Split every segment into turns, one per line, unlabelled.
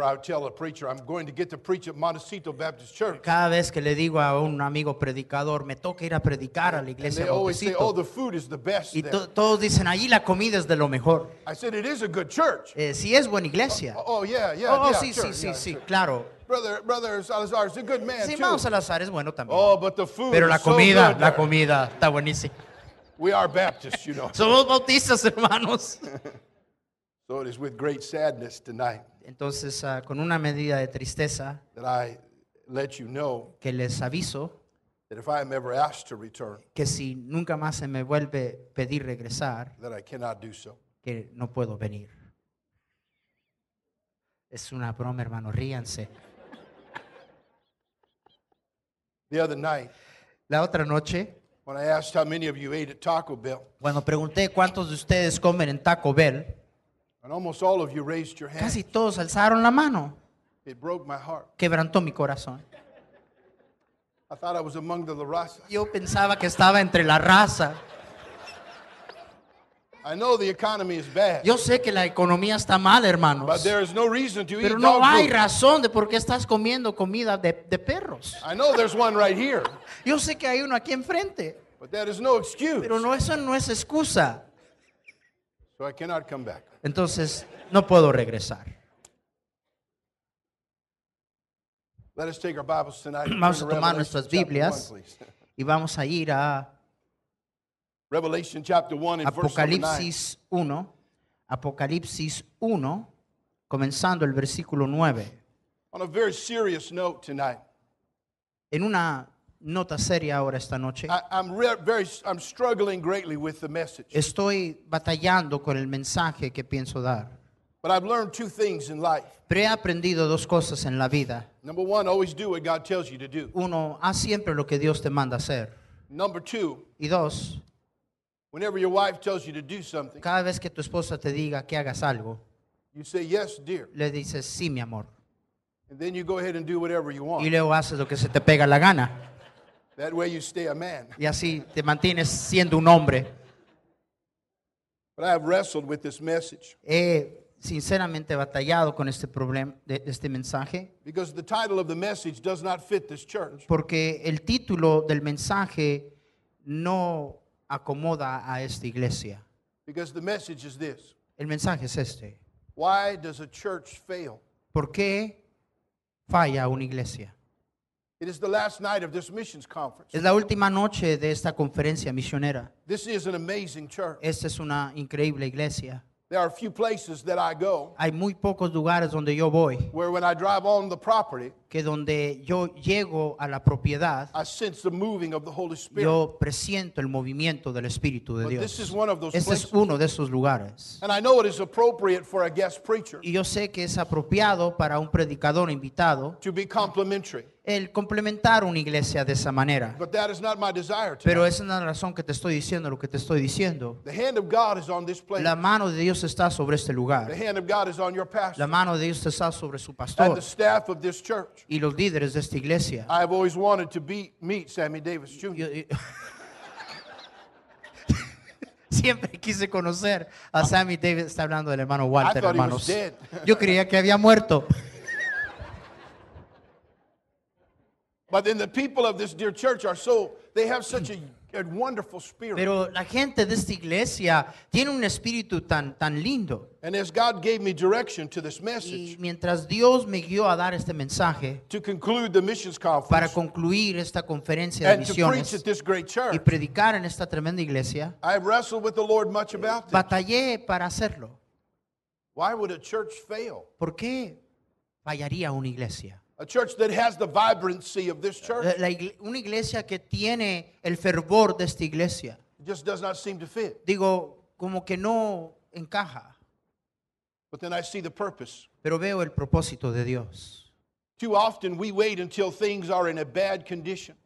Whenever I tell a preacher I'm going to get to preach at Montecito Baptist Church,
Cada vez que le digo a un amigo predicador, me toca ir a predicar a la
and
iglesia
they always say,
Montecito",
"Oh, the food is the best."
y
there."
to- todos dicen, allí la comida es de lo mejor.
I said, "It is a good church."
Eh, sí es buena iglesia.
Oh yeah, yeah,
Oh,
yeah.
sí,
sure,
sí, sí,
yeah,
sí,
sure.
claro.
Brother, brother Salazar is a good man
Sí,
too.
hermano Salazar es bueno también.
Oh, but the food
Pero
is
la
so
comida,
good
la
there.
comida está buenísima.
We are Baptists, you know.
Somos bautistas, hermanos.
so it is with great sadness tonight
Entonces, ah, con una medida de tristeza
that I let you know
que les aviso
that if I am ever asked to return,
que si nunca más se me vuelve pedir regresar,
that I cannot do so.
que no puedo venir. Es una broma, hermano, ríanse.
The other night,
La otra noche,
when I asked how many of you ate at Taco Bell,
cuando pregunté cuántos de ustedes comen en Taco Bell, casi todos alzaron la mano.
it broke my heart.
Quebrantó mi corazón.
I thought I was among the La Razas.
Yo pensaba que estaba entre la raza.
I know the economy is bad,
Yo sé que la economía está mal,
but
hermanos.
there is no reason to
Pero
eat
no
dog
hay
food.
razón de por qué estás comiendo comida de, de perros.
I know there's one right here,
Yo sé que hay uno aquí enfrente,
but that is no excuse.
pero no, eso no es excusa.
So I cannot come back.
Entonces, no puedo regresar.
Let us take our Bibles tonight.
Vamos a
to
tomar nuestras Biblias.
one.
Y vamos a ir a
Revelation chapter 1 and verse number 9.
Apocalipsis 1. Apocalipsis 1, comenzando el versículo 9.
On a very serious note tonight,
En una nota seria ahora esta noche,
I, I'm re- very, I'm struggling greatly with the message.
estoy batallando con el mensaje que pienso dar.
But I've learned two things in life.
Pero he aprendido dos cosas en la vida.
Number one, always do what God tells you to do.
Uno, haz siempre lo que Dios te manda hacer.
Number two,
Y dos,
whenever your wife tells you to do something,
cada vez que tu esposa te diga que hagas algo,
you say, Yes, dear.
le dices, sí, mi amor.
And then you go ahead and do whatever you want.
Y luego haces lo que se te pega la gana.
That way you stay a man.
Y así te mantienes siendo un hombre.
But I have wrestled with this message
He sinceramente batallado con este problema, de este mensaje,
because the title of the message does not fit this church.
porque el título del mensaje no acomoda a esta iglesia.
Because the message is this
El mensaje es este.
Why does a church fail?
¿Por qué falla una iglesia?
It is the last night of this missions conference.
Es la última noche de esta conferencia misionera.
This is an amazing church.
Esta es una increíble iglesia.
There are a few places that I go
Hay muy pocos lugares donde yo voy,
where when I drive on the property,
que donde yo llego a la propiedad,
I sense the moving of the Holy Spirit.
yo presiento el movimiento del Espíritu de
But
Dios.
this is one of those
Este es
places.
uno de esos lugares.
And I know it is appropriate for a guest preacher
Y yo sé que es apropiado para un predicador invitado
to be complimentary.
El complementar una iglesia de esa manera.
But that is not my desire
Pero esa es la razón que te estoy diciendo lo que te estoy diciendo.
The hand of God is on this place.
La mano de Dios está sobre este
The
lugar.
hand of God is on your
La mano de Dios está sobre su
and
pastor
the staff of this church.
y los líderes de esta iglesia.
I have always wanted to be, meet Sammy Davis Jr.
Siempre quise conocer a Sammy Davis. Está hablando del hermano Walter, hermanos. Yo creía que había muerto.
But then the people of this dear church are so, they have such a, a wonderful spirit.
Pero la gente de esta iglesia tiene un espíritu tan, tan lindo.
And as God gave me direction to this message, Y
mientras Dios me guió a dar este mensaje
to conclude the missions conference, para
concluir esta conferencia de
and to preach at this great church, y
predicar en esta tremenda iglesia,
I wrestled with the Lord much about this.
batallé para hacerlo.
Why would a church fail?
¿Por qué fallaría una iglesia.
A church that has the vibrancy of this church
La- la igle- una iglesia que tiene el fervor de esta iglesia.
just does not seem to fit.
Digo, como que no encaja,
But then I see the purpose.
pero veo el propósito de Dios.
Too often we wait until things are in a bad condition.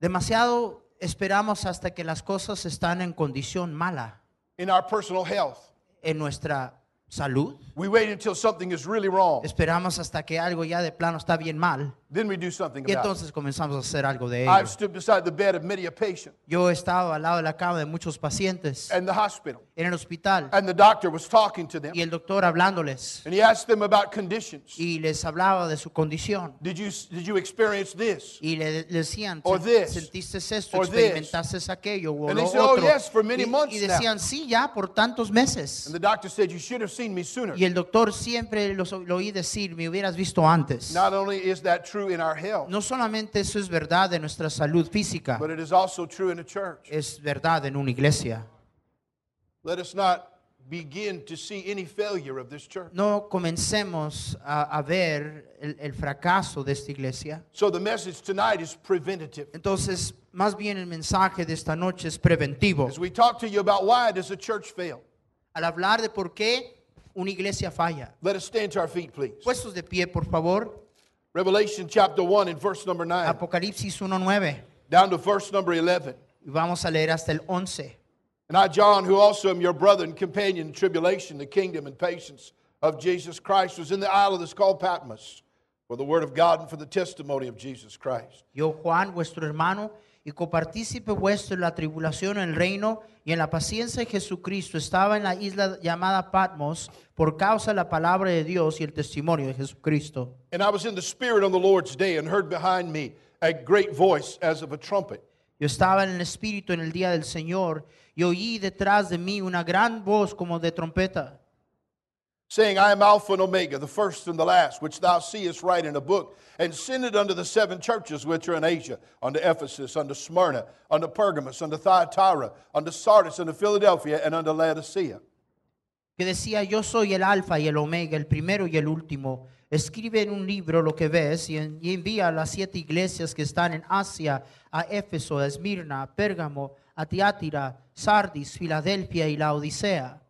Demasiado esperamos hasta que las cosas están en condición mala
in our personal health.
en nuestra salud.
We wait until something is really wrong.
Esperamos hasta que algo ya de plano está bien mal
Then we do something
y
about it.
entonces comenzamos a hacer algo de
I've
ello.
stood beside the bed of many a patient
Yo he estado al lado de la cama de muchos pacientes
in the hospital,
en el hospital
and the doctor was talking to them,
y el doctor hablándoles
and he asked them about conditions.
y les hablaba de su condición
Did you, did you experience this?
y le, le decían,
Or
"Se-
this.
¿sentiste esto?
Or this.
¿Experimentaste aquello o
And
lo
they said, "Oh,
otro?
yes, for many
y,
months
y
now."
decían, sí, ya por tantos meses.
And the doctor said, You should have seen me sooner.
Y el doctor siempre los- lo oí decir, me hubieras visto antes.
Not only is that true in our health,
No solamente eso es verdad de nuestra salud física,
but it is also true in a church.
es verdad en una iglesia.
Let us not begin to see any failure of this church.
No comencemos a, a ver el, el fracaso de esta iglesia.
So the message tonight is preventative.
Entonces, más bien el mensaje de esta noche es preventivo.
As we talk to you about why does a church fail,
Al hablar de por qué una iglesia falla.
let us stand to our feet, please.
Puestos de pie, por favor.
Revelation chapter 1 and verse number 9,
Apocalipsis 1.9.
down to verse number 11.
Y vamos a leer hasta el 11.
And I, John, who also am your brother and companion in tribulation, the kingdom and patience of Jesus Christ, was in the isle that is called Patmos for the word of God and for the testimony of Jesus Christ.
Yo, Juan, vuestro hermano, y copartícipe vuestro en la tribulación, en el reino y en la paciencia de Jesucristo, estaba en la isla llamada Patmos por causa de la palabra de Dios y el testimonio de Jesucristo.
And I was in the Spirit on the Lord's day and heard behind me a great voice as of a trumpet.
Yo estaba en el Espíritu en el día del Señor y oí detrás de mí una gran voz como de trompeta,
saying, I am Alpha and Omega, the first and the last, which thou seest write in a book, and send it unto the seven churches which are in Asia, unto Ephesus, unto Smyrna, unto Pergamos, unto Thyatira, unto Sardis, unto Philadelphia, and unto Laodicea.
que decía, yo soy el alfa y el omega, el primero y el último. Escribe en un libro lo que ves y, en- y envía a las siete iglesias que están en Asia, a Éfeso, a Esmirna, a Pérgamo, a Tiátira, Sardis, Filadelfia y la Odisea.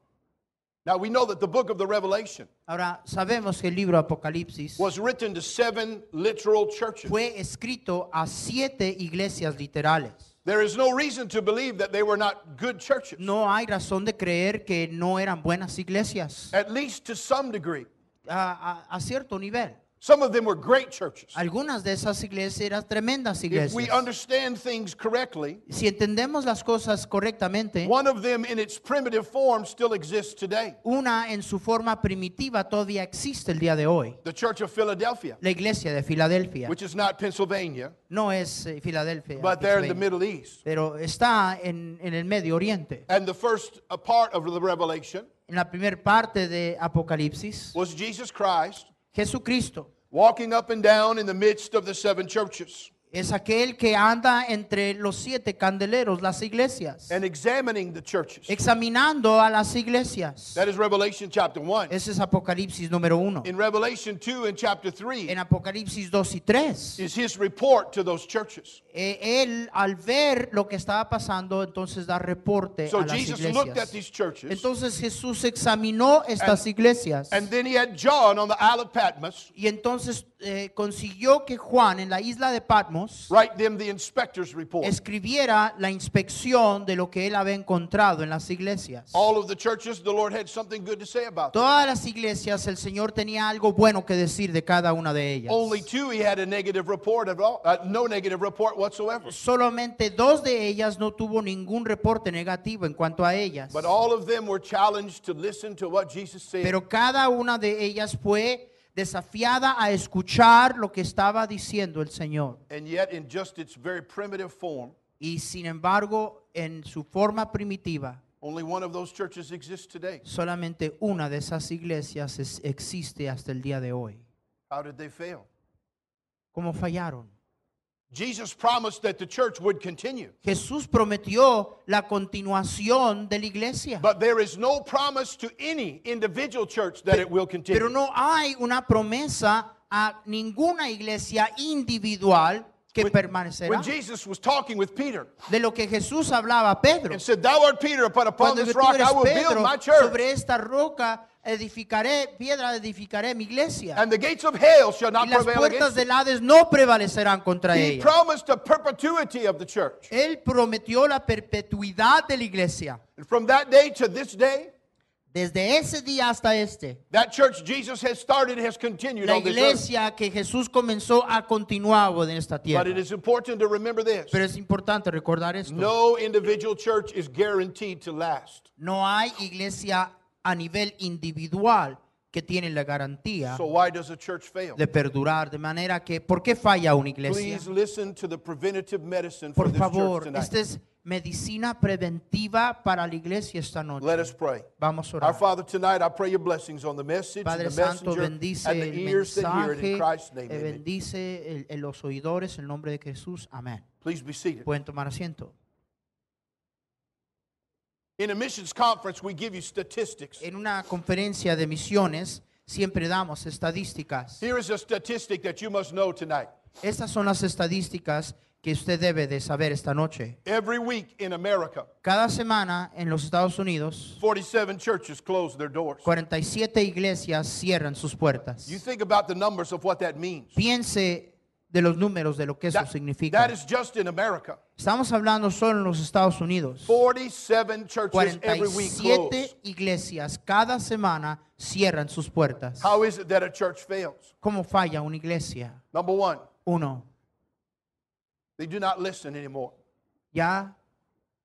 Now we know that the book of the Revelation
Ahora, sabemos que el libro Apocalipsis
was written to seven literal churches.
fue escrito a siete iglesias literales.
There is no reason to believe that they were not good churches,
No hay razón de creer que no eran buenas iglesias,
at least to some degree.
a, a- a cierto nivel.
Some of them were great churches.
Algunas de esas iglesias eran tremendas iglesias.
If we understand things correctly,
Si entendemos las cosas correctamente,
one of them in its primitive form still exists today.
una en su forma primitiva todavía existe el día de hoy.
The Church of Philadelphia,
La iglesia de Filadelfia
which is not Pennsylvania,
no es eh, Filadelfia,
but they're in the Middle East.
pero está en, en el Medio Oriente.
And the first uh, part of the Revelation
En la primera parte de Apocalipsis,
was Jesus Christ
Jesucristo.
Walking up and down in the midst of the seven churches
es aquel que anda entre los siete candeleros, las iglesias,
and examining the churches.
examinando a las iglesias.
That is Revelation chapter 1.
Ese es Apocalipsis número uno.
In Revelation 2 and chapter 3
En Apocalipsis 2 y 3.
is his report to those churches.
Eh, él al ver lo que estaba pasando, entonces da reporte
So
a las
Jesus looked at
iglesias.
these churches
Entonces Jesús examinó estas iglesias
and then he had John on the Isle of Patmos
y entonces eh, consiguió que Juan en la isla de Patmos
write them the inspector's report.
escribiera la inspección de lo que él había encontrado en las iglesias.
All of the churches, the Lord had something good to say about them.
Todas las iglesias el Señor tenía algo bueno que decir de cada una de ellas.
Only two he had a negative report of all, uh, no negative report whatsoever.
Solamente dos de ellas no tuvo ningún reporte negativo en cuanto a ellas.
But all of them were challenged to listen to what Jesus said.
Pero cada una de ellas fue desafiada a escuchar lo que estaba diciendo el Señor.
and yet, in just its very primitive form,
Y sin embargo, en su forma primitiva,
only one of those churches exists today.
solamente una de esas iglesias es- existe hasta el día de hoy.
How did they fail?
¿Cómo fallaron?
Jesus promised that the church would continue.
Jesús prometió la continuación de la iglesia.
But there is no promise to any individual church that it will continue.
Pero no hay una promesa a ninguna iglesia individual que permanecerá.
When Jesus was talking with Peter
De lo que Jesús hablaba a Pedro.
and said, Thou art Peter, upon upon
Cuando
this rock I will build my church,
sobre esta roca edificaré, piedra edificaré mi iglesia.
and the gates of hell shall
Y
not
las
prevail
puertas
against
del Hades no prevalecerán contra.
He
ella.
promised a perpetuity of the church.
Él prometió la perpetuidad de la iglesia.
And from that day to this day,
Desde ese día hasta este,
that church Jesus has started has continued
la
on this earth.
iglesia que Jesús comenzó a continuar en esta
But
tierra.
it is important to remember this.
Pero es importante recordar esto.
No individual church is guaranteed to last.
No hay iglesia a nivel individual que tiene la garantía
So why does a church fail?
de perdurar. De manera que, ¿por qué falla una iglesia?
Please listen to the preventative medicine for
Por
this church
favor,
tonight.
esta es medicina preventiva para la iglesia esta noche.
Let us pray.
Vamos a
Our
orar.
Father, tonight I pray your blessings on the message,
Padre
and the
Santo, bendice
and the
el
ears that hear it in
mensaje,
Christ's name.
eh,
Amen.
bendice el- el- los oidores en nombre de Jesús. Amén.
Please be seated.
Pueden tomar asiento.
In a missions conference, we give you statistics.
En una conferencia de misiones siempre damos estadísticas.
Here is a statistic that you must know tonight.
Estas son las estadísticas que usted debe de saber esta noche.
Every week in America,
Cada semana en los Estados Unidos,
47 churches close their doors.
47 iglesias cierran sus puertas.
You think about the numbers of what that means.
Piense de los números de lo que eso
That,
significa.
that is just in America.
Estamos hablando solo en los Estados Unidos.
47 churches every week
47
close.
iglesias cada semana cierran sus puertas.
How is it that a church fails?
¿Cómo falla una iglesia?
Number one,
Uno,
they do not listen anymore.
ya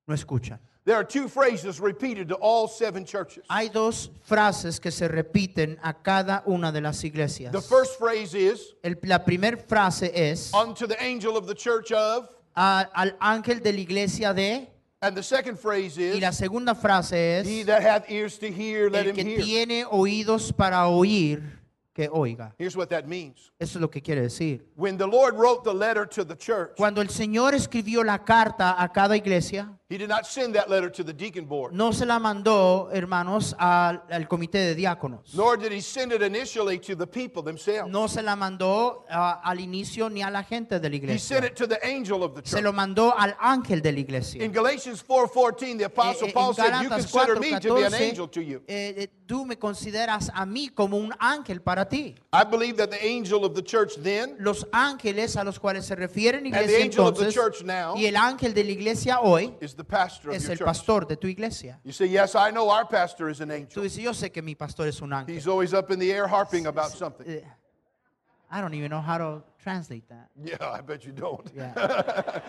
no escuchan.
There are two phrases repeated to all seven churches.
Hay dos frases que se repiten a cada una de las iglesias.
The first phrase is,
El- la primera frase es
unto the angel of the church of,
a- al ángel de la iglesia de
and the second phrase
y
is,
la segunda frase
he
es
that hath ears to hear, let
el
him
que
hear.
tiene oídos para oír que oiga.
Here's what that means.
Eso es lo que quiere decir.
When the Lord wrote the letter to the church,
Cuando el Señor escribió la carta a cada iglesia,
he did not send that letter to the deacon board,
no se la mandó, hermanos, al, al comité de diáconos.
nor did he send it initially to the people themselves.
No se la mandó ah, al inicio ni a la gente de la
He sent
iglesia.
it to the angel of the
Se
church.
lo mandó al ángel de la iglesia.
In Galatians 4:14, the apostle
Eh, eh,
Paul said, "You consider me to be an
4:14,
angel to you."
eh, tú me consideras a mí como un ángel para ti.
I believe that the angel of the church then
Los ángeles a los cuales se refiere la
And the
iglesia
angel of the church now
y el ángel de la iglesia hoy
is the pastor of
es
your
el
church.
pastor de tu iglesia.
You say, "Yes, I know our pastor is an
Tú
angel.
dices, yo sé que mi pastor es un ángel.
He's always up in the air harping about something."
Eh, I don't even know how to translate that.
Yeah, I bet you don't.
Yeah.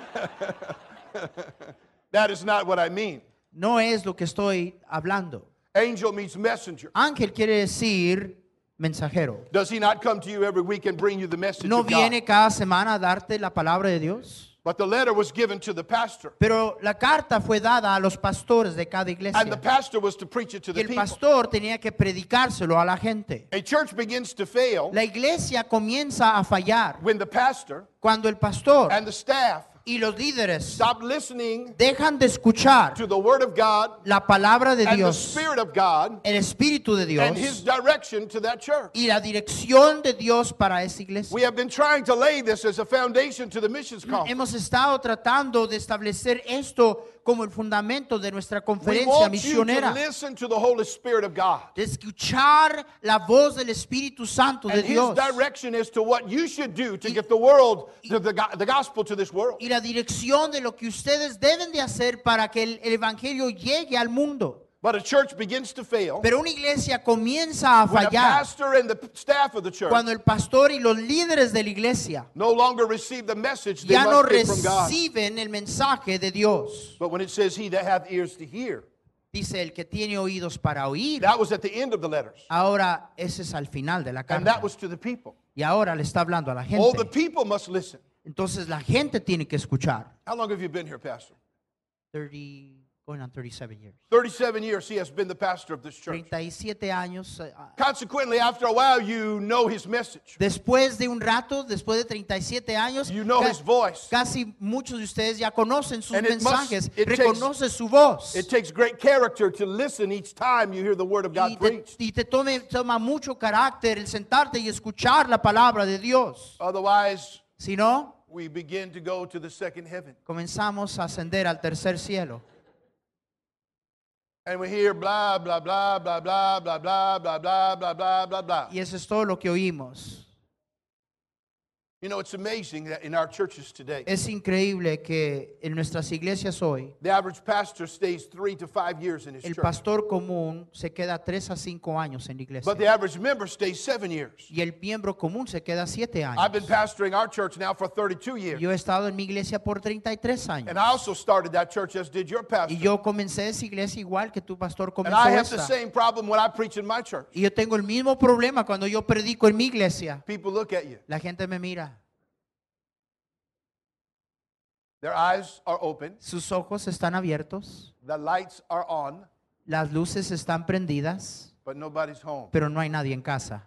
That is not what I mean.
No es lo que estoy hablando.
Angel means messenger.
Ángel quiere decir mensajero.
Does he not come to you every week and bring you the message
No
of God?
viene cada semana a darte la palabra de Dios.
But the letter was given to the pastor,
Pero la carta fue dada a los pastores de cada iglesia.
and the pastor was to preach it to
Y
the
el
people.
pastor tenía que predicárselo a la gente.
A church begins to fail
La iglesia comienza a fallar
when the pastor
cuando el pastor
and the staff
y los líderes
stop listening
dejan de escuchar
to the word of God
la palabra de
and the
Dios,
spirit of God
el espíritu de Dios
and his direction to that church.
y la dirección de Dios para esa iglesia.
We have been trying to lay this as a foundation to the missions conference.
Hemos estado tratando de establecer esto como el fundamento de nuestra conferencia misionera. De escuchar la voz del Espíritu Santo de Dios.
direction as to what you should do to get the world, to the, go- the gospel to this world.
Y la dirección de lo que ustedes deben de hacer para que el, el Evangelio llegue al mundo.
But a church begins to fail
Pero una iglesia comienza a
when a
fallar
pastor and the staff of the church
cuando el pastor y los líderes de la iglesia
no longer receive the message they
ya no
must get from God.
reciben el mensaje de Dios.
But when it says, He that hath ears to hear,
Dice el que tiene oídos para oír.
that was at the end of the letters.
Ahora ese es al final de la
And that
carta.
was to the people.
Y ahora le está hablando a la
All the
gente.
people must listen.
Entonces la gente tiene que escuchar.
How long have you been here, Pastor?
30, Going on 37 years.
37 years he has been the pastor of this church.
37 años. eh, ah,
Consequently, after a while, you know his message.
Después de un rato, después de 37 años,
You know his voice.
casi muchos de ustedes ya conocen sus
And it must-
mensajes,
takes-
reconoce su voz.
It takes great character to listen each time you hear the word of
y
God
te,
preached.
y te tome, toma mucho carácter el sentarte y escuchar la palabra de Dios.
Otherwise,
Si no,
we begin to go to the second heaven.
comenzamos a ascender al tercer cielo.
And we hear blah, blah, blah, blah, blah, blah, blah, blah, blah, blah, blah, blah.
Y eso es todo lo que oímos.
You know, it's amazing that in our churches today,
Es increíble que en nuestras iglesias hoy,
the average pastor stays three to five years in his
el
church.
pastor común se queda tres a cinco años en la iglesia.
But the average member stays seven years.
Y el miembro común se queda siete
I've been
años.
pastoring our church now for 32 years.
Yo he estado en mi iglesia por 33 años.
And I also started that church as did your pastor.
Y yo comencé esa iglesia igual que tu pastor
And
comenzó
I have the
esta.
same problem when I preach in my church.
Y yo tengo el mismo problema cuando yo predico en mi iglesia.
People look at you.
La gente me mira.
Their eyes are open.
Sus ojos están abiertos.
The lights are on,
Las luces están prendidas.
but nobody's home.
Pero no hay nadie en casa.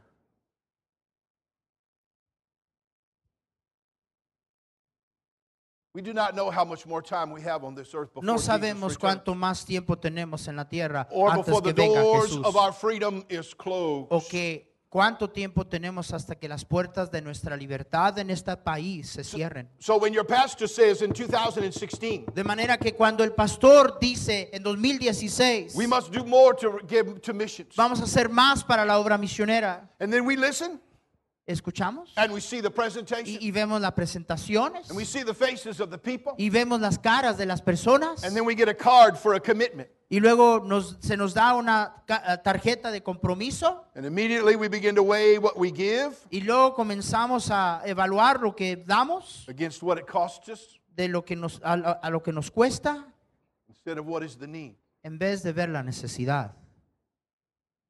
We do not know how much more time we have on this earth before
No
Jesus
sabemos
returns.
cuánto más tiempo tenemos en la tierra
or
antes
before
que
the
venga
doors
Jesús.
of our freedom is closed.
O que cuánto tiempo tenemos hasta que las puertas de nuestra libertad en este país se cierren.
So when your pastor says in 2016,
De manera que cuando el pastor dice en 2016,
we must do more to give to missions,
vamos a hacer más para la obra misionera,
and then we listen
escuchamos
and we see the presentation
y, y vemos las presentaciones
and we see the faces of the people,
y vemos las caras de las personas
and then we get a card for a commitment.
y luego nos, se nos da una ca- tarjeta de compromiso
And immediately we begin to weigh what we give
y luego comenzamos a evaluar lo que damos
against what it costs us
de lo que nos, a lo que nos cuesta
instead of what is the need.
en vez de ver la necesidad.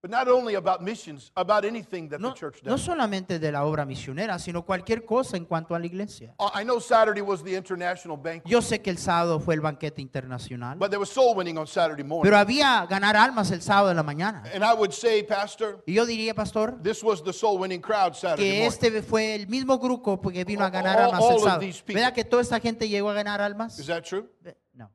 But not only about missions, about anything that
No,
the church
no
does.
solamente de la obra misionera, sino cualquier cosa en cuanto a la iglesia.
I know Saturday was the international banquet,
Yo sé que el sábado fue el banquete internacional,
but there was soul winning on Saturday morning.
pero había ganar almas el sábado de la mañana.
And I would say, Pastor,
Y yo diría, pastor,
this was the soul winning crowd Saturday
que
morning.
este fue el mismo grupo que vino a ganar
All-
almas
all
el sábado. ¿Verdad que toda esta gente llegó a ganar almas?
Is that true?
No.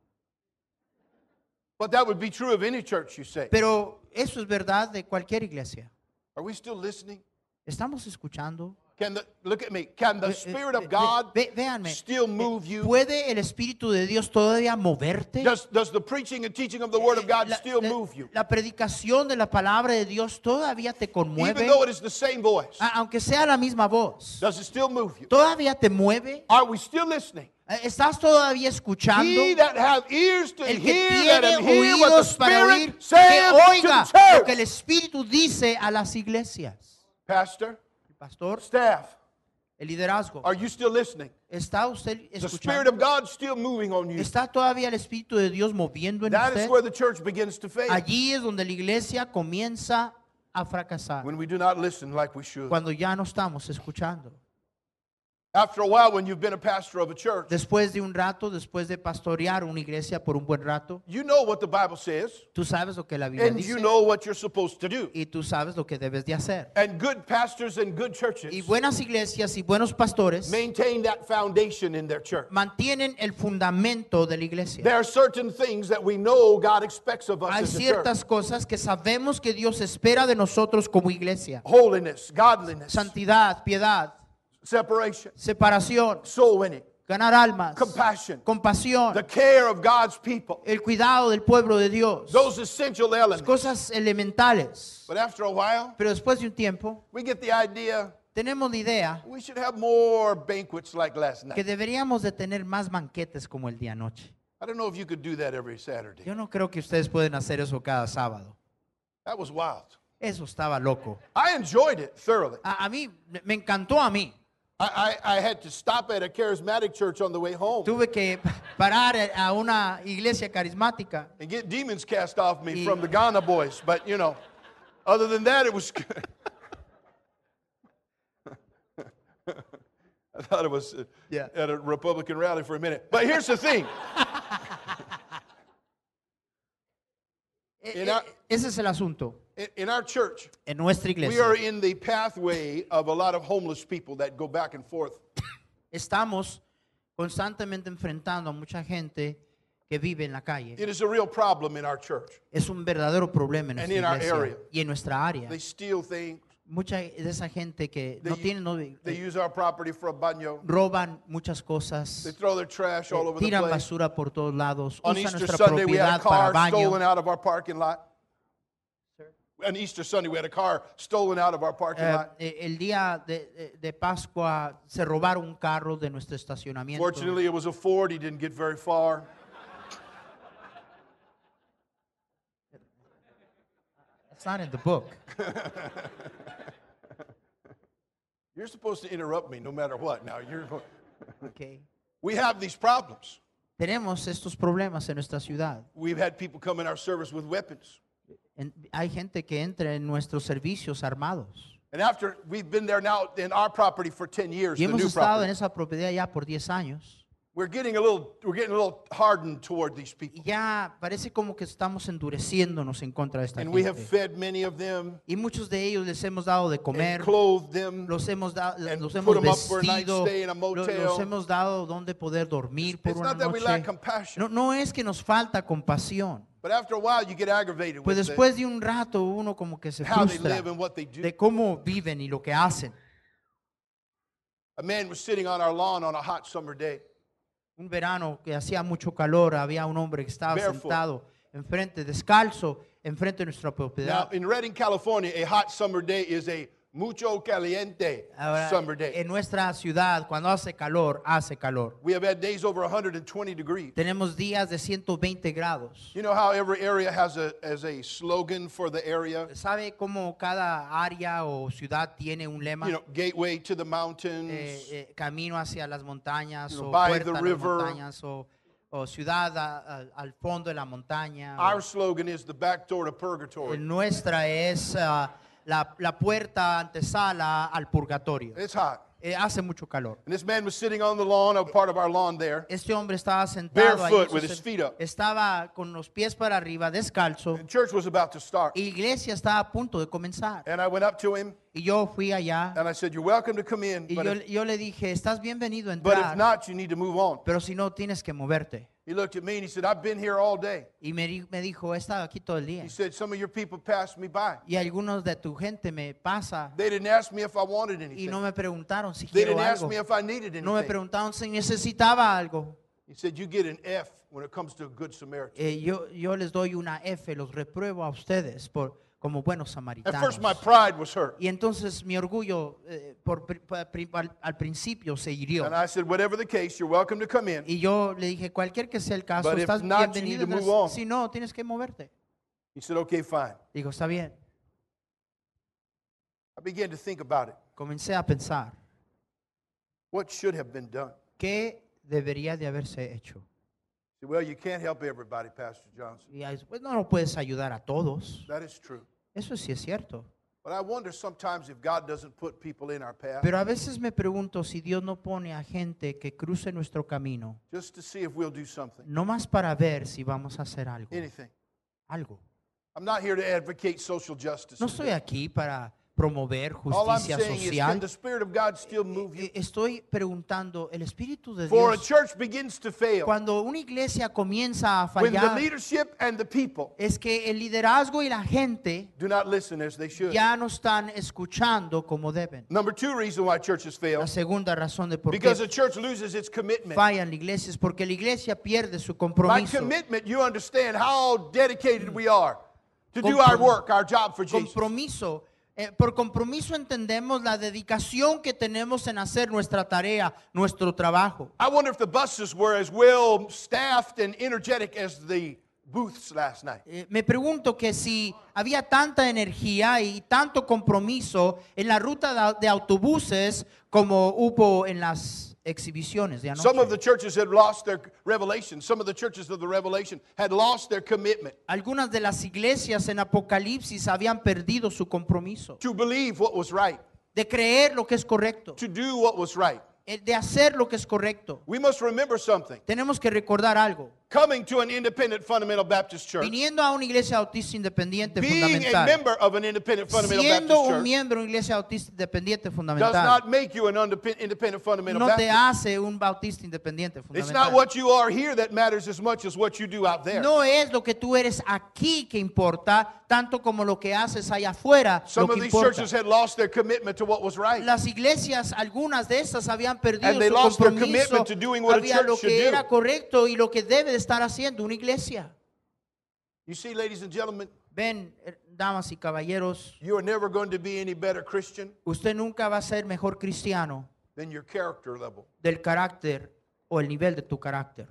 But that would be true of any church, you say.
Pero eso es verdad de cualquier iglesia.
Are we still listening?
¿Estamos escuchando?
Can the look at me? Can the
Ve-
Spirit
ve-
of God
ve- véanme.
still move you?
¿Puede el Espíritu de Dios todavía moverte?
Does, does the preaching and teaching of the Word of God
La-
still
la-
move you?
La predicación de la palabra de Dios todavía te
Even
conmueve,
though it is the same voice,
aunque sea la misma voz.
does it still move you?
¿Todavía te mueve?
Are we still listening?
¿Estás todavía escuchando?
He that have ears to
El que
hear,
tiene oídos para oír,
Spirit
que oiga lo que el. Espíritu dice a las iglesias.
Pastor,
El pastor,
staff,
el liderazgo.
are you still listening?
¿Está usted
Is the Spirit of
escuchando?
God still moving on you?
¿Está todavía el Espíritu de Dios moviendo en
That is
usted?
where the church begins to fail.
Allí es donde la iglesia comienza a fracasar.
When we do not listen like we should.
Cuando ya no estamos escuchando.
After a while, when you've been a pastor of a church,
Después de un rato, después de pastorear una iglesia por un buen rato,
you know what the Bible says,
tú sabes lo que la Biblia
and
dice
you know what you're supposed to do.
y tú sabes lo que debes de hacer.
And good pastors and good churches Y
buenas iglesias y buenos pastores
maintain that foundation in their church.
mantienen el fundamento de la iglesia.
There are certain things that we know God expects of us
Hay
as a church.
ciertas cosas que sabemos que Dios espera de nosotros como iglesia.
Holiness, godliness,
Santidad, piedad,
separation,
separación,
soul winning,
ganar almas,
compassion,
compasión,
the care of God's people.
el cuidado del pueblo de Dios.
Those essential elements.
Cosas elementales.
But after a while,
Pero después de un tiempo,
we get the idea
tenemos la idea
we should have more banquets like last
que
night.
deberíamos de tener más banquetes como el día anoche.
I don't know if you could do that every Saturday.
Yo no creo que ustedes pueden hacer eso cada sábado.
That was wild.
Eso estaba loco.
I enjoyed it thoroughly.
A, a mí, me encantó a mí.
I, I, I had to stop at a charismatic church on the way home
Tuve que parar a una iglesia carismática.
and get demons cast off me from the Ghana boys. But, you know, other than that, it was good. I thought it was uh,
Yeah.
at a Republican rally for a minute. But here's the thing
Ese es el asunto.
in, our church,
En nuestra
we are
iglesia
in the pathway of a lot of homeless people that go back and forth.
estamos constantemente enfrentando a mucha gente que vive en la calle.
It is a real problem in our church.
Es un verdadero problema en
And
nuestra
in our
iglesia
area.
y en nuestra área.
They steal things.
Mucha de esa gente que
They
no tiene, no, eh,
They use our property for a baño.
roban muchas
They
cosas,
throw their trash all
eh,
over the
tiran
place.
basura por todos lados,
On
usan
Easter
nuestra
Sunday, we had a
propiedad para
stolen out of our parking lot. On Easter Sunday, we had a car stolen out of our parking
Eh,
lot.
eh, el día de, de- de Pascua se robaron un carro de nuestro estacionamiento.
Fortunately, it was a Ford. He didn't get very far.
It's not in the book.
You're supposed to interrupt me no matter what. Now you're.
Okay.
We have these problems.
Tenemos estos problemas en nuestra ciudad.
We've had people come in our service with weapons,
En- hay gente que entra en nuestros servicios armados.
and after we've been there now in our property for 10 years,
Y
the
hemos
new
estado en
property,
esa propiedad ya por 10 años.
we're getting a little, we're getting a little hardened toward these people,
Y ya parece como que estamos endureciéndonos en contra de esta
and we have
gente.
fed many of them
Y muchos de ellos les hemos dado de
and
comer,
clothed them.
los hemos, da-
and
los
put
hemos
'em up for a night
vestido,
stay in a
lo-
motel.
los hemos dado donde poder dormir por
It's
una
not that we lack
noche.
compassion,
No, no es que nos falta compasión,
but after a while, you get aggravated
pues
with
después de un rato uno como que se
the- how they
frustra
live and what they do.
de cómo viven y lo que hacen.
A man was sitting on our lawn on a hot summer day.
Un verano que hacía mucho calor, había un hombre que estaba
Barefoot.
sentado enfrente, descalzo, enfrente de nuestra
Now,
propiedad.
in Redding, California, a hot summer day is a mucho caliente
Ahora,
summer day.
en nuestra ciudad, cuando hace calor, hace calor.
We have had days over 120 degrees.
Tenemos días de 120 grados.
You know how every area has a, has a slogan for the area?
¿Sabe cómo cada área o ciudad tiene un lema?
You know, gateway to the mountains.
Eh, eh, camino hacia las montañas
You know,
o
by
puerta
the river.
montañas o, o ciudad a- a- al fondo de la montaña.
Our slogan is the back door to purgatory.
nuestra es ah, la, la puerta antesala al purgatorio.
It's hot.
Eh, hace mucho calor.
And this man was sitting on the lawn, a part of our lawn there.
Este hombre estaba sentado ahí,
Barefoot with his feet up.
estaba con los pies para arriba, descalzo.
And church was about to start.
Y la iglesia estaba a punto de comenzar.
And I went up to him
Y yo fui allá
and I said, You're welcome to come in,
y
but
yo,
if,
yo le dije, estás bienvenido a
but if
entrar,
not, you need to move on.
pero si no tienes que moverte.
He looked at me and he said, I've been here all day.
Y me, di- me dijo, he estado aquí todo el día.
He said, Some of your people passed me by.
Y algunos de tu gente me pasa
They didn't ask me if I wanted
y
anything.
no me preguntaron si
They
quiero
didn't ask
algo.
me if I needed
No me
anything.
preguntaron si necesitaba algo.
He said, You get an F when it comes to a good Samaritan.
Eh, yo, yo les doy una F, los repruebo a ustedes por, como buenos
At
samaritanos.
first, my pride was hurt.
Y entonces mi orgullo eh, por, pri- pa- pri- al, al principio se hirió.
And I said, Whatever the case, you're welcome to come in.
Y yo le dije, cualquier que sea el caso,
But if
estás
not, you
bienvenido.
need to
entras-
move on.
Si no, tienes que moverte.
He said, Okay, fine.
Digo, está bien.
I began to think about it.
Comencé a pensar,
What should have been done?
¿qué debería de haberse hecho?
Said, Well, you can't help everybody, Pastor Johnson.
Y después no lo puedes ayudar a todos.
That is true.
Eso sí es cierto.
But I wonder sometimes if God doesn't put people in our path
Pero a veces me pregunto si Dios no pone a gente que cruce nuestro camino,
just to see if we'll do something,
no más para ver si vamos a hacer algo.
anything.
Algo.
I'm not here to advocate social justice.
No estoy aquí para promover justicia social. Eh, Estoy preguntando, el Espíritu de
For a
Dios,
church begins to fail
cuando una iglesia comienza a fallar,
leadership and the people
es que el liderazgo y la gente
do not listen as they should.
ya no están escuchando como deben.
Number two reason why churches fail
La segunda razón de por
because
qué
the church loses its commitment.
fallan la iglesia es porque la iglesia pierde su compromiso.
commitment, you understand how dedicated we are to do
Comprom-
our work, our job for Jesus.
Compromiso. Eh, por compromiso entendemos la dedicación que tenemos en hacer nuestra tarea, nuestro trabajo.
I wonder if the buses were as well staffed and energetic as the booths last night.
Eh, me pregunto que si había tanta energía y tanto compromiso en la ruta de, de autobuses como hubo en las exhibiciones de
Some of the
anoche.
churches had lost their revelation. Some of the churches of the revelation had lost their commitment
Algunas de las iglesias en Apocalipsis habían perdido su compromiso
to believe what was right,
de creer lo que es correcto,
to do what was right.
eh, de hacer lo que es correcto.
We must remember something.
Tenemos que recordar algo.
Coming to an independent fundamental Baptist church,
viniendo a una iglesia autista independiente
being a
fundamental,
member of an independent fundamental
siendo
Baptist
un
church,
miembro de una iglesia autista independiente
does
fundamental,
not make you an undepe- independent fundamental
no te
Baptist.
hace un bautista independiente
It's not
fundamental.
what you are here that matters as much as what you do out there.
No es lo que tú eres aquí que importa, tanto como lo que haces allá afuera lo
Some
que
of these
importa.
churches had lost their commitment to what was right.
Las iglesias, algunas de estas habían perdido
And they
su
lost their
compromiso
commitment to doing what a
había
church
lo
should
que
do.
era correcto y lo que debe estar haciendo una iglesia.
You see, ladies and gentlemen,
Ven, eh, damas y caballeros,
you are never going to be any better Christian
usted nunca va a ser mejor cristiano
than your character level.
del carácter o el nivel de tu carácter.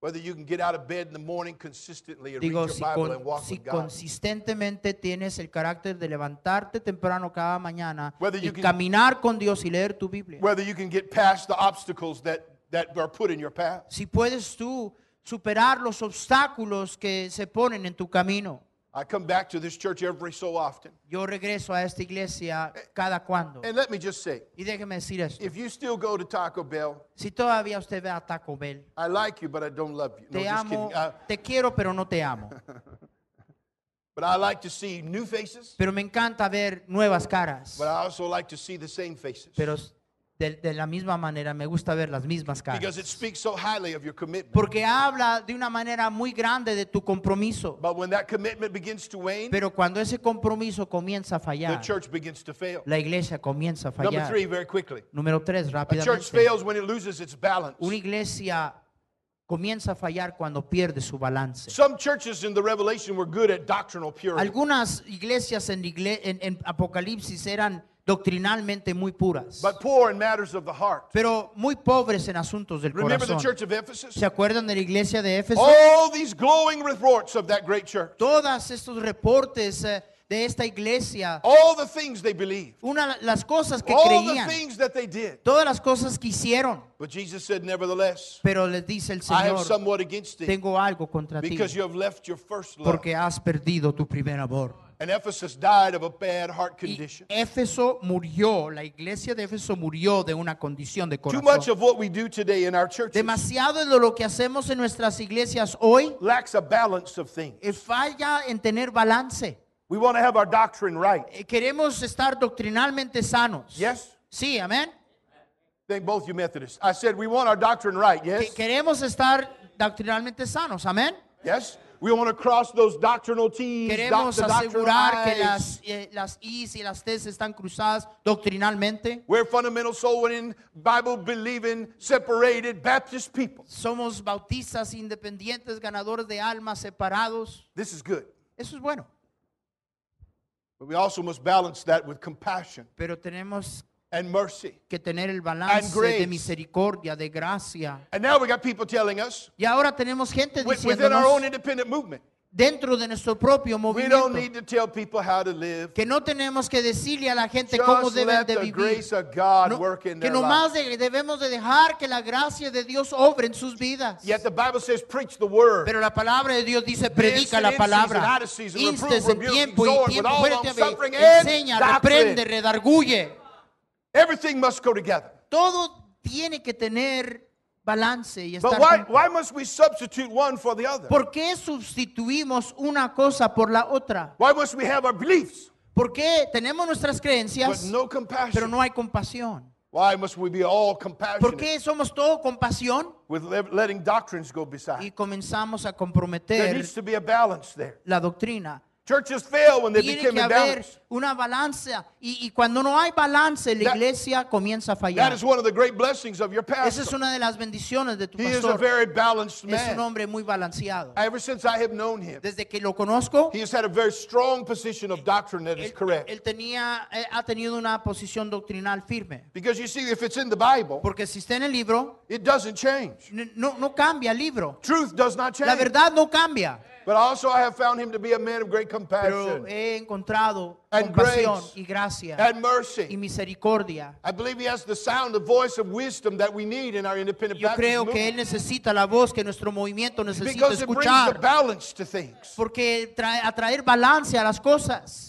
Whether you can get out of bed in the morning consistently and
Digo,
read your
si,
Bible
con-
and walk
si
with God.
consistentemente tienes el carácter de levantarte temprano cada mañana
Whether
y
you can-
caminar con Dios y leer tu Biblia.
Whether you can get past the obstacles that, that are put in your path.
Si puedes tú superar los obstáculos que se ponen en tu camino.
I come back to this church every so often.
Yo regreso a esta iglesia cada cuando.
And let me just say,
Y déjeme decir esto.
if you still go to Taco Bell,
Si todavía usted ve a Taco Bell,
I like you, but I don't love you. No,
te
just
amo,
kidding. Uh,
te quiero, pero no te amo.
but I like to see new faces,
Pero me encanta ver nuevas caras.
but I also like to see the same faces.
Pero de, de la misma manera me gusta ver las mismas
Because it
caras.
speaks so highly of your commitment.
Porque habla de una manera muy grande de tu compromiso.
But when that commitment begins to wane,
Pero cuando ese compromiso comienza a
the
fallar,
church begins to fail.
la iglesia comienza a
Number
fallar.
three, very quickly.
Número tres, rápidamente.
fails when it loses its balance.
Una iglesia comienza a fallar cuando pierde su balance.
Some churches in the Revelation were good at doctrinal purity.
Algunas iglesias en, igle- en- en Apocalipsis eran doctrinalmente muy puras,
but poor in matters of the heart.
pero muy pobres en asuntos del
Remember the
corazón.
church of Ephesus?
¿Se acuerdan de la iglesia de Éfeso?
All these glowing reports of that great church.
Todos estos reportes eh, de esta iglesia,
All the things they believed.
una las cosas que
All the
creían,
things that they did.
todas las cosas que hicieron,
But Jesus said, nevertheless,
pero les dice el
I have
Señor,
somewhat against thee
tengo algo contra ti,
because you have left your first love.
porque has perdido tu primer amor.
And Ephesus died of a bad heart
Y
condition.
Éfeso murió, la iglesia de Éfeso murió de una condición de corazón.
Too much of what we do today in our churches
Demasiado de lo que hacemos en nuestras iglesias hoy
lacks a balance of things.
eh, falla en tener balance.
We want to have our doctrine right.
Eh, Queremos estar doctrinalmente sanos.
Yes?
Sí, amén.
Thank both you Methodists. I said we want our doctrine right. Yes?
Queremos estar doctrinalmente sanos. Amén.
Yes? We want to cross those doctrinal T's, doc-
Queremos
doctrinal
asegurar que las, eh, las I's y las T's están cruzadas doctrinalmente.
We're fundamental soul winning, Bible believing, separated Baptist people.
Somos bautistas independientes, ganadores de almas separados.
This is good.
Eso es bueno.
But we also must balance that with compassion
Pero tenemos
and mercy.
que tener el balance
grace.
de misericordia, de gracia.
And now we got people telling us
Y ahora tenemos gente
wi- within our own
diciéndonos
independent movement,
dentro de nuestro propio
we don't
movimiento
need to tell people how to live.
que no tenemos que decirle a la gente cómo
Just
deben
let
de
the
vivir.
grace of God
No,
work in
que
their
nomás
lives.
de- debemos de dejar que la gracia de Dios obre en sus vidas.
Yet the Bible says, preach the word.
Pero la palabra de Dios dice, predica la palabra. Instes en tiempo y tiempo enseña, reprende, redarguye.
Everything must go together.
Todo tiene que tener balance y
But why, must we substitute one for the other?
¿Por qué sustituimos una cosa por la otra?
Why must we have our beliefs
¿Por qué tenemos nuestras
but
creencias,
no
pero no hay compasión?
Why must we be all
¿Por
compassionate
qué somos todo compasión
with le- letting doctrines go
y
beside?
comenzamos a
There
comprometer
needs to be a balance there.
la doctrina?
Churches fail when they
Tiene
become
que haber una balanza y, y cuando no hay balance la
That-
iglesia comienza a
That
fallar.
is one of the great blessings of your
Esa es
pastor.
una de las bendiciones de tu
He is a
pastor.
very balanced
Es un
man.
hombre muy balanceado.
Ever since I have known him,
Desde que lo conozco,
he has had a very strong position of doctrine that is
él,
correct.
él tenía, eh, ha tenido una posición doctrinal firme.
Because you see, if it's in the Bible,
Porque si está en el libro,
it doesn't change.
n- no, no cambia el libro.
Truth does not
La
change.
verdad no cambia.
But also, I have found him to be a man of great
Pero
compassion
he encontrado
And
compasión
grace.
y gracia
and
y
mercy.
misericordia.
I believe he has the sound, the voice of wisdom that we need in our independent
Yo
Baptist
creo que él necesita la voz que nuestro movimiento necesita
Because it brings the
escuchar.
balance to things.
Porque trae, a traer balance a las cosas.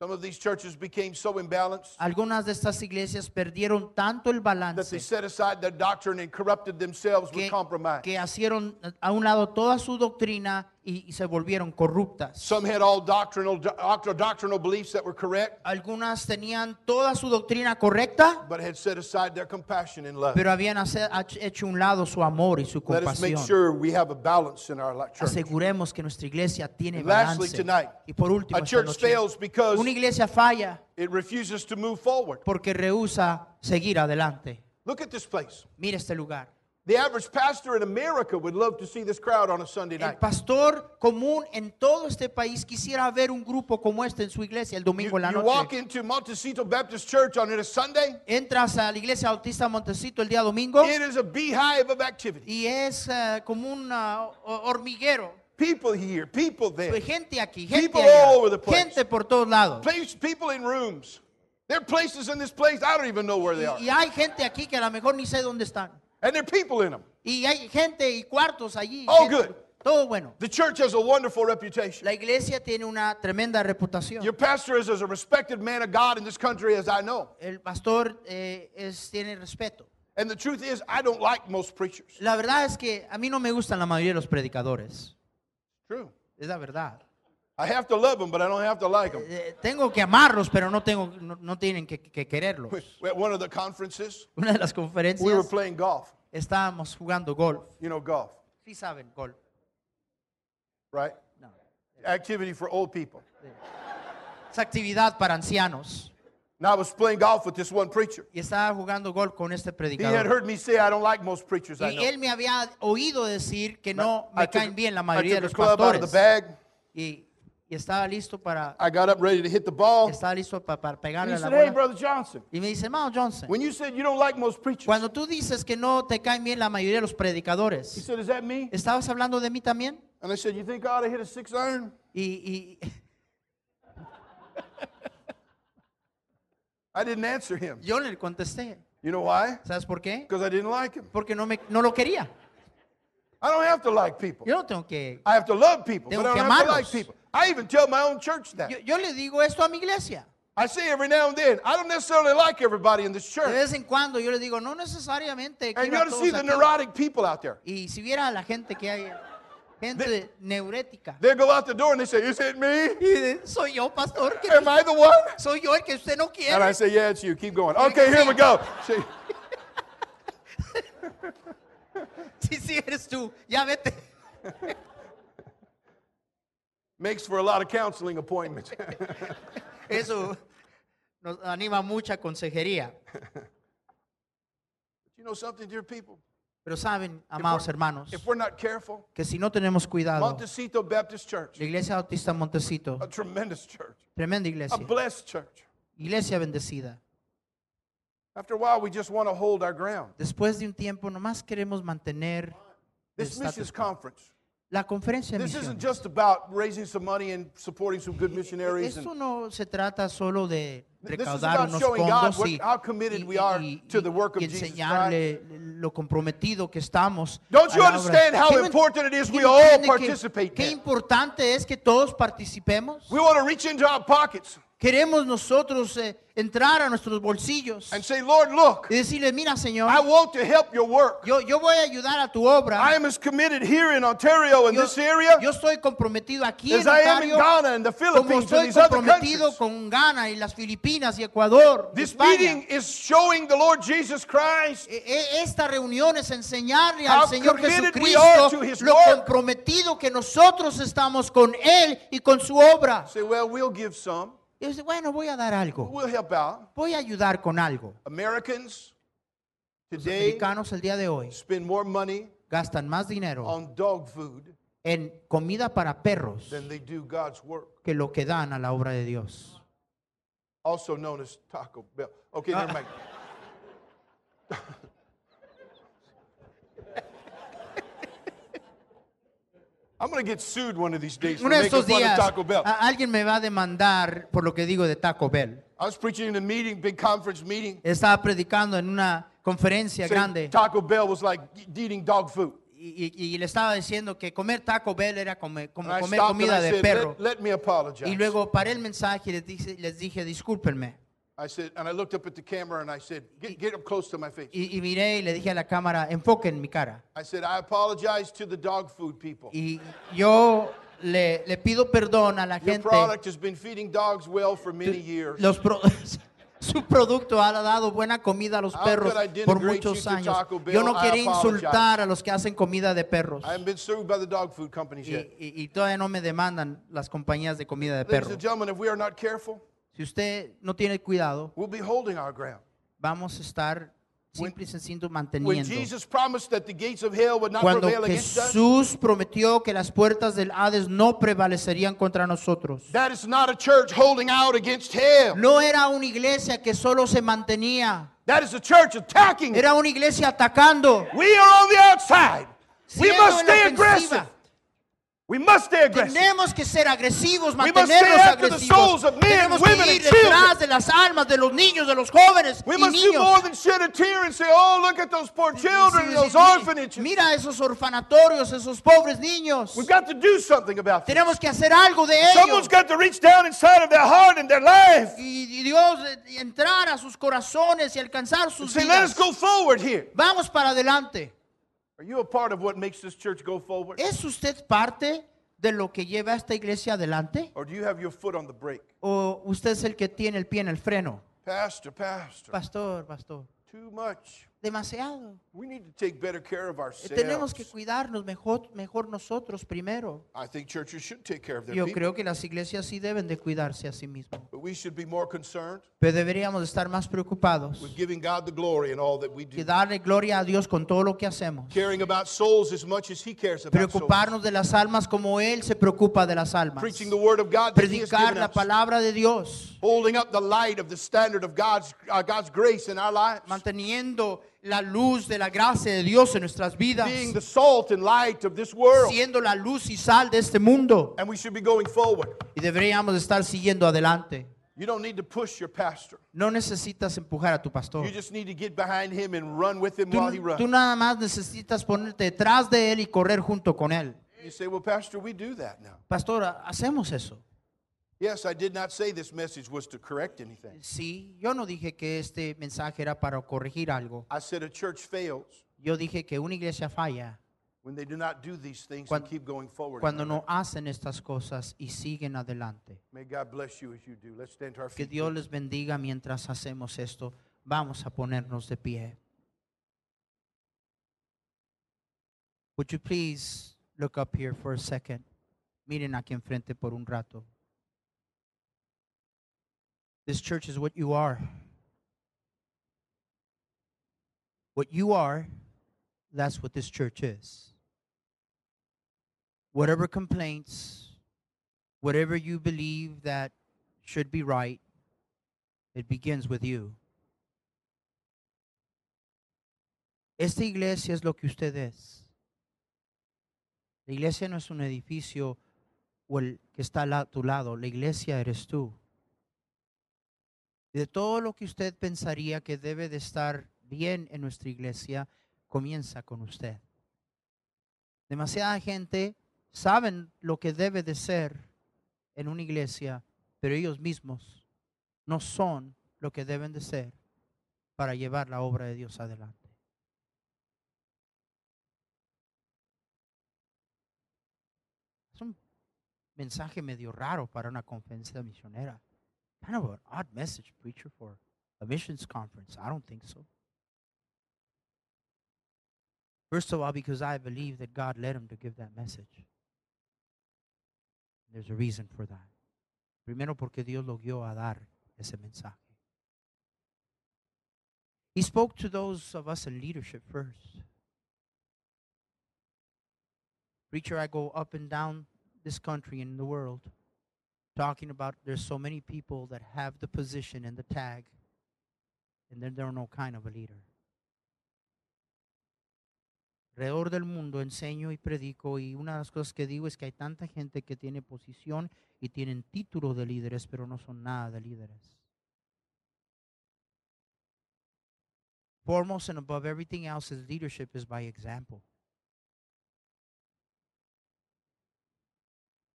Some of these churches became so imbalanced
Algunas de estas iglesias perdieron tanto el
that they
balance
set aside their doctrine and corrupted themselves with
que,
compromise.
que hicieron a un lado toda su doctrina y, y se volvieron corruptas.
Some had all doctrinal, doctrinal, beliefs that were correct,
Algunas tenían toda su doctrina correcta,
but had set aside their compassion and love.
pero habían hace- hecho un lado su amor y su
Let us make
compasión.
sure we have a balance in our li- church.
Aseguremos que nuestra iglesia tiene
And lastly,
balance.
tonight,
Y por último,
a
esta
church
noche,
fails because
una iglesia falla
it refuses to move forward.
porque rehúsa seguir adelante.
Look at this place.
Mira este lugar.
The average pastor in America would love to see this crowd on a Sunday
El
night.
pastor común en todo este país quisiera ver un grupo como este en su iglesia el
You,
domingo en la
you walk into Montecito Baptist Church on a Sunday,
Entras a la iglesia bautista Montecito el día domingo
it is a beehive of activity.
y es eh, como un ho- hormiguero.
People here, people there,
gente aquí, gente
People
allá,
all over the place.
gente por todos lados.
place, people in rooms. There are places in this place I don't even know where they are.
Y hay gente aquí que a lo mejor ni sé dónde están.
And there are people in them.
Y hay gente y cuartos allí.
All
gente-
good.
Todo bueno.
The church has a wonderful reputation.
La iglesia tiene una tremenda reputación.
Your pastor is as a respected man of God in this country as I know.
El pastor eh, es, tiene respeto.
And the truth is, I don't like most preachers.
La verdad es que a mí no me gustan la mayoría de los predicadores.
True.
Es la verdad.
I have to love them, but I don't have to like them.
Eh, tengo que amarlos, pero no, tengo, no, no tienen que, que quererlos.
At one of the conferences,
Una de las
we were
conferencias
playing golf.
estábamos jugando golf.
You know, golf,
Sí saben, golf.
right?
No.
Activity for old people.
Es actividad para ancianos.
And I was playing golf with this one preacher.
Y estaba jugando golf con este
He had
predicador.
heard me say I don't like most preachers I
Y
know.
él me había oído decir que no
I
me
took-
caen bien la
I
mayoría de
took
los
a club out of the
pastores.
bag.
Y, y estaba listo para,
I got up ready to hit the ball.
estaba listo pa- para
And
pegarle
he
a la
said, Hey,
bola.
Brother Johnson,
Y me dice, hermano Johnson,
when you said you don't like most preachers,
cuando tú dices que no te caen bien la mayoría de los
he
predicadores,
said, Is that me?
¿estabas hablando de mí también?
And I said, You think I ought to hit a six iron?
Y, y
I didn't answer him.
yo le contesté,
You know why?
¿sabes por qué?
Because I didn't like him.
Porque no, me, no lo quería.
I don't have to like people.
Yo no tengo que...
I have to love people,
Tengo
but I
que
don't have to like
amarlos.
people. I even tell my own church that.
Yo, yo le digo esto a mi iglesia.
I say every now and then, I don't necessarily like everybody in this church.
De vez en cuando yo le digo, no necesariamente
And you ought to see the
aquí".
neurotic people out there.
Y si viera a la gente que hay, gente neurética.
They go out the door and they say, Is it me?
Soy yo, pastor, que
Am I the one?
soy yo el que usted no quiere.
And I say, Yeah, it's you. Keep going. Okay, here we go. See,
Sí, sí, eres tú. Ya vete.
makes for a lot of counseling appointments.
Eso nos anima mucha consejería.
you know something, dear people?
Pero saben, amados hermanos,
If we're not careful,
que si no tenemos cuidado,
Montecito Baptist Church,
la iglesia bautista Montecito,
a tremendous church,
tremenda
a
iglesia,
blessed church.
iglesia bendecida.
After a while, we just want to hold our ground.
Después de un tiempo, nomás queremos mantener el
This
status
missions
quo.
conference,
la conferencia de
this isn't
misiones.
just about raising some money and supporting some good missionaries.
Esto
And
no se trata solo de
This is
recaudar
about
unos
showing God
fondos
what-
y,
how committed
y-
we are
y-
to the work of
y
Jesus
enseñarle lo comprometido que estamos.
Don't
a
you
la obra.
understand how
¿Qué no-
important it is we all
entiende que-
participate
Qué
in?
importante es que todos participemos.
we want to reach into our pockets
Queremos nosotros eh, entrar a nuestros bolsillos
and say, Lord, look,
y decirle, mira Señor,
I want to help your work.
yo, yo voy a ayudar a tu obra.
I am as committed here in Ontario in
yo,
this area
yo estoy comprometido aquí
as
en
I am in
Ontario
Ghana and the
como
Philippines and
estoy
other
comprometido
countries.
con Ghana y las Filipinas y Ecuador.
This
España.
meeting is showing the Lord Jesus Christ
E- e- Esta reunión es enseñarle al Señor Jesucristo lo comprometido que nosotros estamos con Él y con su obra.
say, well, we'll give some.
Bueno, voy a dar algo.
We'll help out.
Voy a ayudar con algo.
Americans
Los
today
americanos el día de hoy
spend more money
gastan más dinero
on dog food
en comida para perros
than they do God's work,
que lo que dan a la obra de Dios.
also known as Taco Bell. Okay, never mind. I'm to get sued one of these days for
Uno de
making
estos
fun
días
of Taco Bell.
a- alguien me va a demandar por lo que digo de Taco Bell.
I was preaching in a meeting, big conference meeting.
Estaba predicando en una conferencia
saying
grande
Taco Bell was like eating dog food.
y, y, y- y le estaba diciendo que comer Taco Bell era come- como
And I
comer
stopped and
comida
I
de
said,
perro.
let, let me apologize.
Y luego paré el mensaje y les dije, les dije discúlpenme.
I said, and I looked up at the camera and I said, get, get up close to my face.
Y, y miré y le dije a la cámara, enfoquen mi cara.
I said, I apologize to the dog food people.
Y yo le, le pido perdón a la
Your
gente.
product has been feeding dogs well for many years.
Los pro- su producto ha dado buena comida a los
How
perros
could I denigrate
por
you
muchos
to
años.
Taco Bell?
Yo no
I
quería
apologize.
insultar a los que hacen comida de perros.
I haven't been sued by the dog food companies
Y,
yet.
y- y todavía no me demandan las compañías de comida de
Ladies
perros.
and gentlemen, if we are not careful,
Si usted no tiene cuidado,
we'll be holding our ground.
vamos a estar simple y sencillo manteniendo.
Jesus promised that the gates of hell would not
Cuando Jesús prometió que las puertas del Hades no prevalecerían contra nosotros.
that is not a church holding out against hell.
No era una iglesia que solo se mantenía,
That is a church attacking.
era una iglesia atacando.
We are on the outside. We must stay aggressive. We must stay aggressive.
Tenemos que ser agresivos,
We must
mantenernos
stay after the
agresivos.
souls of men,
Tenemos
women,
que
and
ir detrás
children.
de las almas de los niños, de los jóvenes
We
y
must do more than shed a tear and say, oh, look at those poor children
Sí,
those orphanages.
Mira esos orfanatorios, esos pobres niños.
We've got to do something about this.
Tenemos que hacer algo de
Someone's
ellos.
got to reach down inside of their heart and their life
Y, Dios eh, entrar a sus corazones y alcanzar
and
sus
say, let us go forward here.
Vamos para adelante.
Are you a part of what makes this church go forward?
¿Es usted parte de lo que lleva a esta iglesia adelante?
Or do you have your foot on the brake?
¿O usted es el que tiene el pie en el freno?
Pastor, pastor,
Pastor, pastor.
too much.
Demasiado.
We need to take better care of
Eh,
ourselves.
Tenemos que cuidarnos mejor, mejor nosotros primero.
I think churches should take care of their
Yo
people.
creo que las iglesias sí deben de cuidarse a sí mismos.
But we should be more concerned
Pero deberíamos estar más preocupados
with giving God the glory in all that we
que
do.
darle gloria a Dios con todo lo que hacemos.
Caring about souls as much as He cares about souls.
Preocuparnos de las almas como Él se preocupa de las almas.
Preaching the Word of God that He has
Predicar la palabra de Dios.
Holding up the light of the standard of God's, uh, God's grace in our lives.
Manteniendo la luz de la gracia de Dios en nuestras vidas.
Being the salt and light of this world.
Siendo la luz y sal de este mundo.
And we should be going forward.
Y deberíamos estar siguiendo adelante.
You don't need to push your pastor.
No necesitas empujar a tu pastor.
You just need to get behind him and run with him
Tú,
while he runs.
tú nada más necesitas ponerte detrás de él y correr junto con él.
You say, well, Pastor, we do that now.
Pastor, hacemos eso.
Yes, I did not say this message was to correct anything.
Sí, yo no dije que este mensaje era para corregir algo.
I said a church fails
Yo dije que una iglesia falla
when they do not do these things
Cuan-
and keep going forward.
cuando no hacen estas cosas y siguen adelante.
May God bless you as you do. Let's stand to our
Que
feet.
Dios les bendiga mientras hacemos esto. Vamos a ponernos de pie. Would you please look up here for a second? Miren aquí enfrente por un rato. This church is what you are. What you are, that's what this church is. Whatever complaints, whatever you believe that should be right, it begins with you. Esta iglesia es lo que usted es. La iglesia no es un edificio o el que está a tu lado, la iglesia eres tú. Y de todo lo que usted pensaría que debe de estar bien en nuestra iglesia, comienza con usted. Demasiada gente saben lo que debe de ser en una iglesia, pero ellos mismos no son lo que deben de ser para llevar la obra de Dios adelante. Es un mensaje medio raro para una conferencia misionera. Kind of an odd message, preacher, for a missions conference. I don't think so. First of all, because I believe that God led him to give that message. There's a reason for that. Primero porque Dios lo guió a dar ese mensaje. He spoke to those of us in leadership first. Preacher, I go up and down this country and the world talking about there's so many people that have the position and the tag, and then they're no kind of a leader. Alrededor del mundo enseño y predico y una de las cosas que digo es que hay tanta gente que tiene posición y tienen título de líderes, pero no son nada de líderes. Foremost and above everything else is leadership is by example.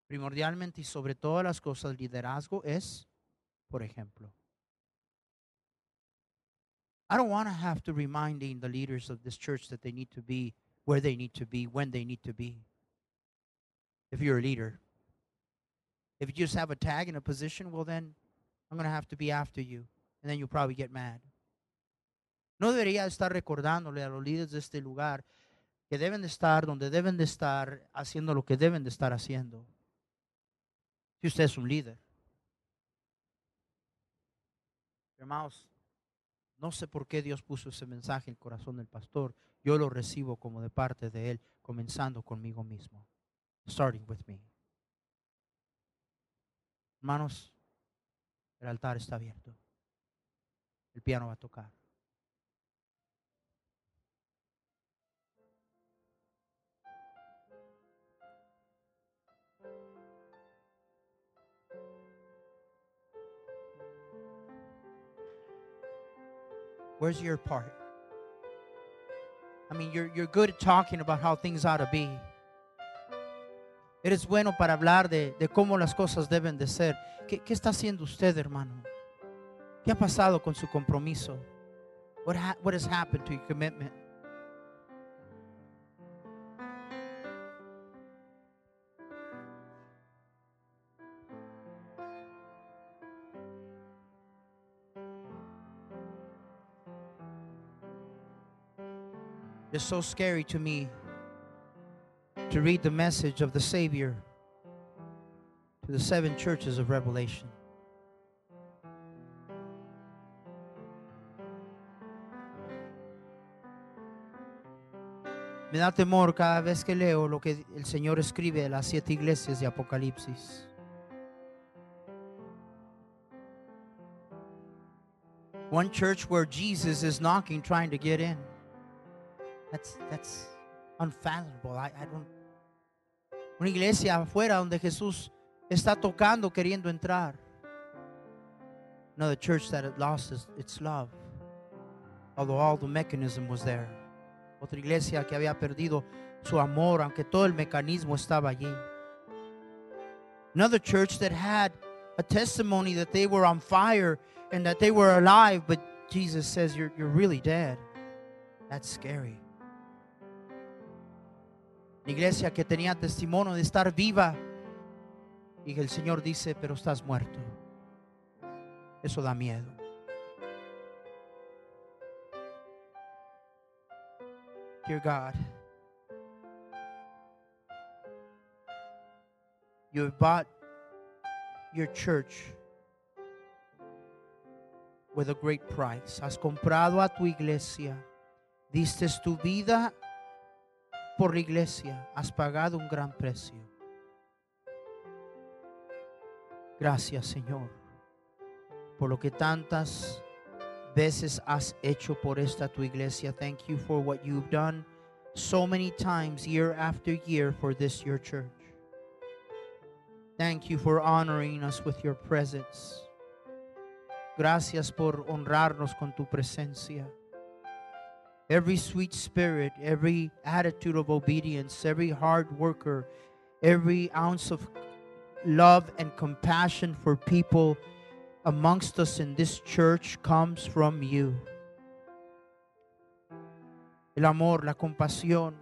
Primordialmente y sobre todas las cosas, liderazgo es, por ejemplo. I don't want to have to reminding the leaders of this church that they need to be where they need to be, when they need to be. If you're a leader, if you just have a tag in a position, well, then I'm going to have to be after you. And then you'll probably get mad. No debería estar recordándole a los líderes de este lugar que deben de estar donde deben de estar, haciendo lo que deben de estar haciendo. Si usted es un líder. Hermanos, no sé por qué Dios puso ese mensaje en el corazón del pastor. Yo lo recibo como de parte de Él, comenzando conmigo mismo. Starting with me. Hermanos, el altar está abierto. El piano va a tocar. Where's your part? I mean, you're, you're good at talking about how things ought to be. Eres bueno para hablar de, de cómo las cosas deben de ser. ¿Qué, ¿Qué, está haciendo usted, hermano? ¿Qué ha pasado con su compromiso? What, ha what has happened to your commitment? It's so scary to me to read the message of the Savior to the seven churches of Revelation. Me da temor cada vez que leo lo que el Señor escribe de las siete iglesias de Apocalipsis. One church where Jesus is knocking, trying to get in. That's, that's unfathomable. I, I don't. Una iglesia afuera donde Jesús está tocando, queriendo entrar. Another church that had lost its, love, although all the mechanism was there. Otra iglesia que había perdido su amor, aunque todo el mecanismo estaba allí. Another church that had a testimony that they were on fire and that they were alive, but Jesus says, You're, you're really dead. That's scary. Una iglesia que tenía testimonio de estar viva y el Señor dice, pero estás muerto. Eso da miedo. Dear God, you bought your church with a great price. Has comprado a tu iglesia. Diste tu vida por la iglesia. Has pagado un gran precio. Gracias, Señor, por lo que tantas veces has hecho por esta tu iglesia. Thank you for what you've done so many times, year after year, for this your church. Thank you for honoring us with your presence. Gracias por honrarnos con tu presencia. Every sweet spirit, every attitude of obedience, every hard worker, every ounce of love and compassion for people amongst us in this church comes from you. El amor, la compasión,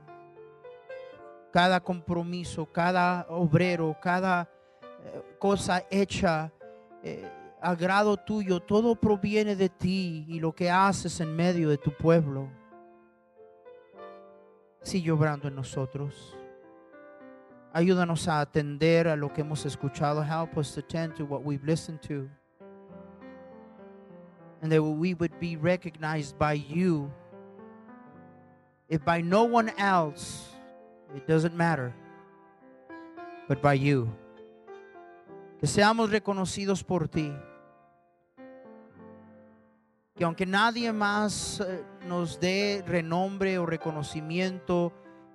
cada compromiso, cada obrero, cada eh, cosa hecha, eh, agrado tuyo, todo proviene de ti y lo que haces en medio de tu pueblo. Sigue obrando en nosotros. Ayúdanos a atender a lo que hemos escuchado. Help us to attend to what we've listened to. And that we would be recognized by you. If by no one else, it doesn't matter. But by you. Que seamos reconocidos por ti. Que aunque nadie más eh, nos dé renombre o reconocimiento,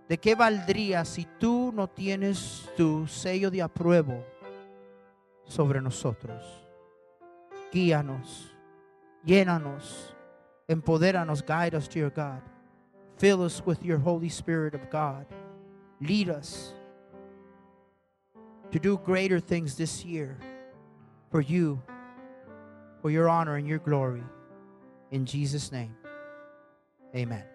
¿de qué valdría si tú no tienes tu sello de apruebo sobre nosotros? Guíanos, llénanos, empodéranos, guide us, dear God. Fill us with your Holy Spirit of God. Lead us. to do greater things this year for you, for your honor and your glory. In Jesus' name, amen.